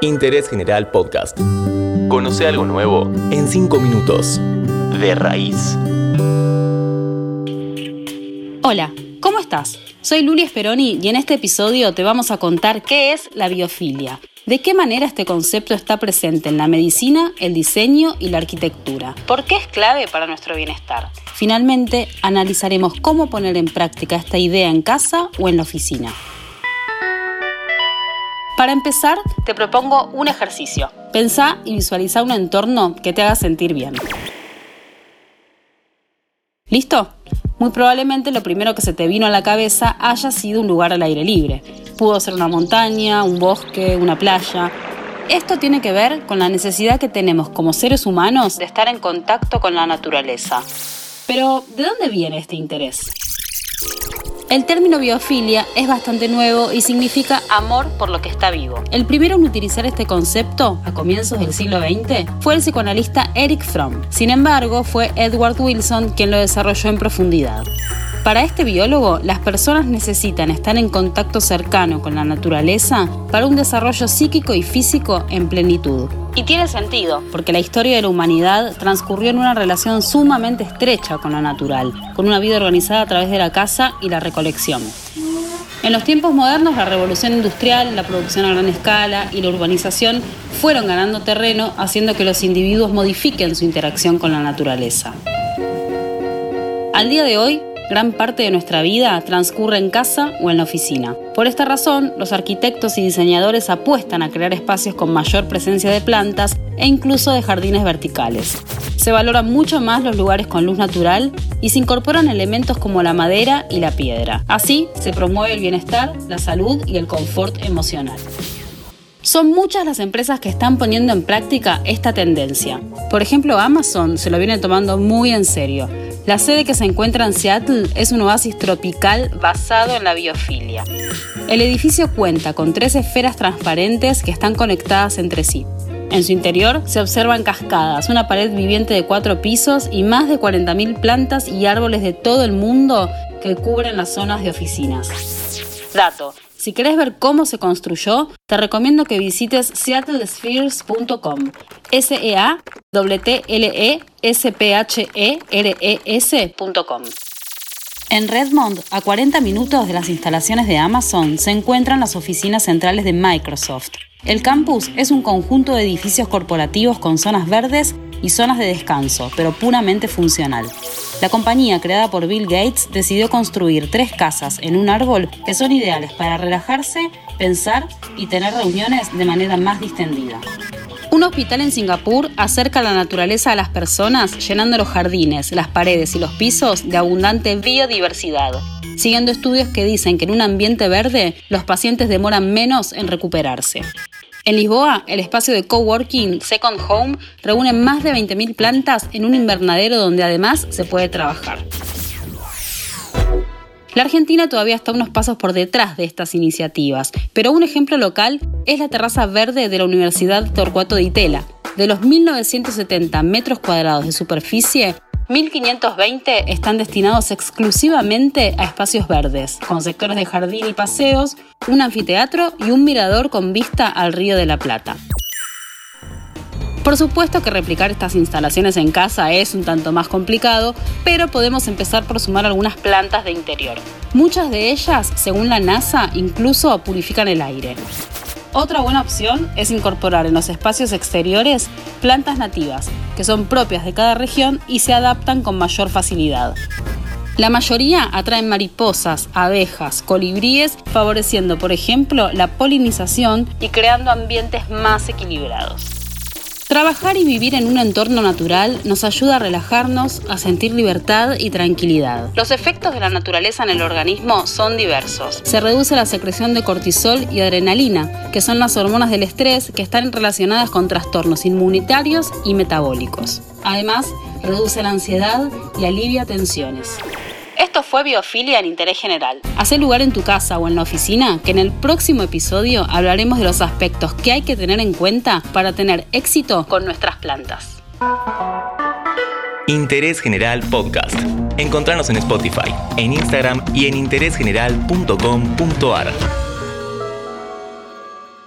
Interés General Podcast. Conoce algo nuevo en 5 minutos. De raíz. Hola, ¿cómo estás? Soy Luli Speroni y en este episodio te vamos a contar qué es la biofilia, de qué manera este concepto está presente en la medicina, el diseño y la arquitectura, por qué es clave para nuestro bienestar. Finalmente, analizaremos cómo poner en práctica esta idea en casa o en la oficina. Para empezar, te propongo un ejercicio. Pensá y visualiza un entorno que te haga sentir bien. ¿Listo? Muy probablemente lo primero que se te vino a la cabeza haya sido un lugar al aire libre. Pudo ser una montaña, un bosque, una playa. Esto tiene que ver con la necesidad que tenemos como seres humanos de estar en contacto con la naturaleza. Pero, ¿de dónde viene este interés? El término biofilia es bastante nuevo y significa amor por lo que está vivo. El primero en utilizar este concepto, a comienzos del siglo XX, fue el psicoanalista Eric Fromm. Sin embargo, fue Edward Wilson quien lo desarrolló en profundidad. Para este biólogo, las personas necesitan estar en contacto cercano con la naturaleza para un desarrollo psíquico y físico en plenitud. Y tiene sentido, porque la historia de la humanidad transcurrió en una relación sumamente estrecha con lo natural, con una vida organizada a través de la caza y la recolección. En los tiempos modernos, la revolución industrial, la producción a gran escala y la urbanización fueron ganando terreno, haciendo que los individuos modifiquen su interacción con la naturaleza. Al día de hoy, gran parte de nuestra vida transcurre en casa o en la oficina. Por esta razón, los arquitectos y diseñadores apuestan a crear espacios con mayor presencia de plantas e incluso de jardines verticales. Se valoran mucho más los lugares con luz natural y se incorporan elementos como la madera y la piedra. Así se promueve el bienestar, la salud y el confort emocional. Son muchas las empresas que están poniendo en práctica esta tendencia. Por ejemplo, Amazon se lo viene tomando muy en serio la sede que se encuentra en Seattle es un oasis tropical basado en la biofilia. El edificio cuenta con tres esferas transparentes que están conectadas entre sí. En su interior se observan cascadas, una pared viviente de cuatro pisos y más de 40.000 plantas y árboles de todo el mundo que cubren las zonas de oficinas. Dato, si querés ver cómo se construyó, te recomiendo que visites seattlespheres.com. s e a t l e s p h e r e s.com. En Redmond, a 40 minutos de las instalaciones de Amazon, se encuentran las oficinas centrales de Microsoft. El campus es un conjunto de edificios corporativos con zonas verdes y zonas de descanso, pero puramente funcional. La compañía creada por Bill Gates decidió construir tres casas en un árbol que son ideales para relajarse, pensar y tener reuniones de manera más distendida. Un hospital en Singapur acerca la naturaleza a las personas llenando los jardines, las paredes y los pisos de abundante biodiversidad, siguiendo estudios que dicen que en un ambiente verde los pacientes demoran menos en recuperarse. En Lisboa, el espacio de coworking Second Home reúne más de 20.000 plantas en un invernadero donde además se puede trabajar. La Argentina todavía está unos pasos por detrás de estas iniciativas, pero un ejemplo local es la terraza verde de la Universidad Torcuato de Itela. De los 1.970 metros cuadrados de superficie, 1.520 están destinados exclusivamente a espacios verdes, con sectores de jardín y paseos, un anfiteatro y un mirador con vista al Río de la Plata. Por supuesto que replicar estas instalaciones en casa es un tanto más complicado, pero podemos empezar por sumar algunas plantas de interior. Muchas de ellas, según la NASA, incluso purifican el aire. Otra buena opción es incorporar en los espacios exteriores plantas nativas, que son propias de cada región y se adaptan con mayor facilidad. La mayoría atraen mariposas, abejas, colibríes, favoreciendo, por ejemplo, la polinización y creando ambientes más equilibrados. Trabajar y vivir en un entorno natural nos ayuda a relajarnos, a sentir libertad y tranquilidad. Los efectos de la naturaleza en el organismo son diversos. Se reduce la secreción de cortisol y adrenalina, que son las hormonas del estrés que están relacionadas con trastornos inmunitarios y metabólicos. Además, reduce la ansiedad y alivia tensiones. Esto fue Biofilia en Interés General. Hacé lugar en tu casa o en la oficina que en el próximo episodio hablaremos de los aspectos que hay que tener en cuenta para tener éxito con nuestras plantas. Interés General Podcast. Encontrarnos en Spotify, en Instagram y en interésgeneral.com.ar.